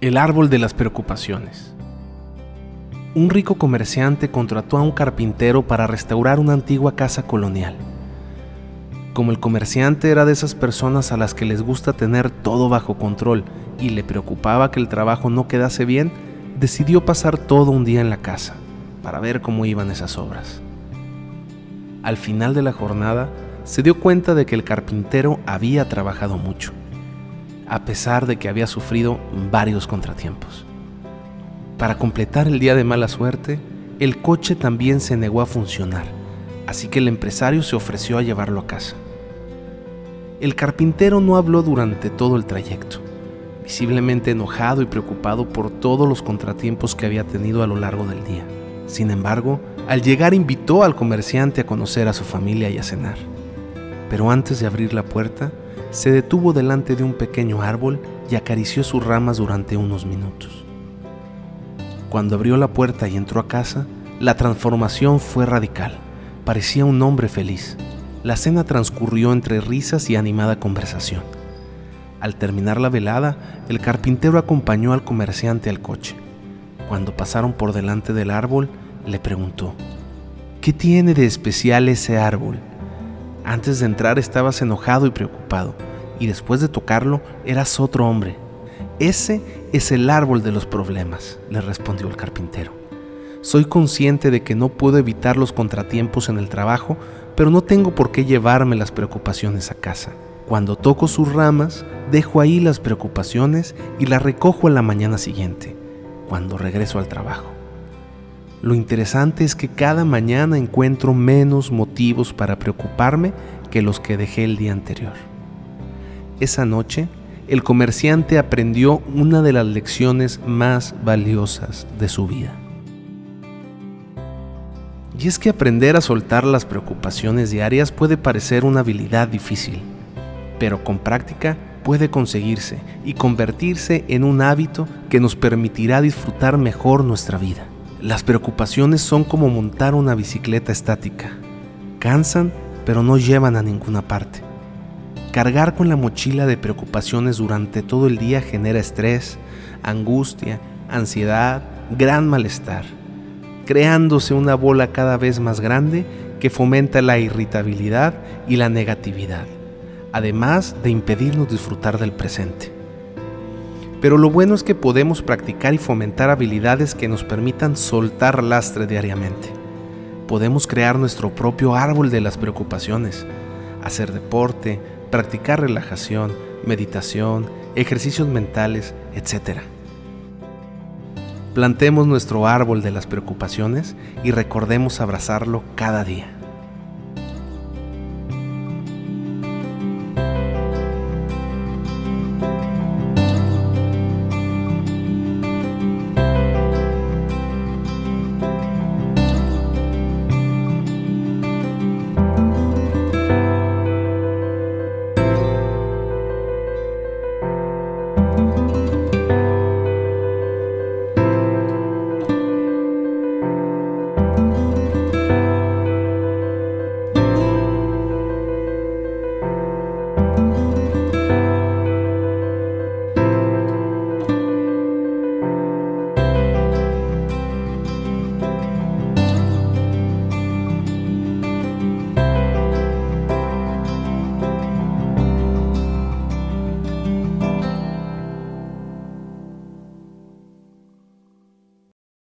El árbol de las preocupaciones. Un rico comerciante contrató a un carpintero para restaurar una antigua casa colonial. Como el comerciante era de esas personas a las que les gusta tener todo bajo control y le preocupaba que el trabajo no quedase bien, decidió pasar todo un día en la casa para ver cómo iban esas obras. Al final de la jornada, se dio cuenta de que el carpintero había trabajado mucho a pesar de que había sufrido varios contratiempos. Para completar el día de mala suerte, el coche también se negó a funcionar, así que el empresario se ofreció a llevarlo a casa. El carpintero no habló durante todo el trayecto, visiblemente enojado y preocupado por todos los contratiempos que había tenido a lo largo del día. Sin embargo, al llegar invitó al comerciante a conocer a su familia y a cenar. Pero antes de abrir la puerta, se detuvo delante de un pequeño árbol y acarició sus ramas durante unos minutos. Cuando abrió la puerta y entró a casa, la transformación fue radical. Parecía un hombre feliz. La cena transcurrió entre risas y animada conversación. Al terminar la velada, el carpintero acompañó al comerciante al coche. Cuando pasaron por delante del árbol, le preguntó, ¿qué tiene de especial ese árbol? Antes de entrar estabas enojado y preocupado, y después de tocarlo eras otro hombre. Ese es el árbol de los problemas, le respondió el carpintero. Soy consciente de que no puedo evitar los contratiempos en el trabajo, pero no tengo por qué llevarme las preocupaciones a casa. Cuando toco sus ramas, dejo ahí las preocupaciones y las recojo en la mañana siguiente, cuando regreso al trabajo. Lo interesante es que cada mañana encuentro menos motivos para preocuparme que los que dejé el día anterior. Esa noche, el comerciante aprendió una de las lecciones más valiosas de su vida. Y es que aprender a soltar las preocupaciones diarias puede parecer una habilidad difícil, pero con práctica puede conseguirse y convertirse en un hábito que nos permitirá disfrutar mejor nuestra vida. Las preocupaciones son como montar una bicicleta estática. Cansan, pero no llevan a ninguna parte. Cargar con la mochila de preocupaciones durante todo el día genera estrés, angustia, ansiedad, gran malestar, creándose una bola cada vez más grande que fomenta la irritabilidad y la negatividad, además de impedirnos disfrutar del presente. Pero lo bueno es que podemos practicar y fomentar habilidades que nos permitan soltar lastre diariamente. Podemos crear nuestro propio árbol de las preocupaciones, hacer deporte, practicar relajación, meditación, ejercicios mentales, etc. Plantemos nuestro árbol de las preocupaciones y recordemos abrazarlo cada día.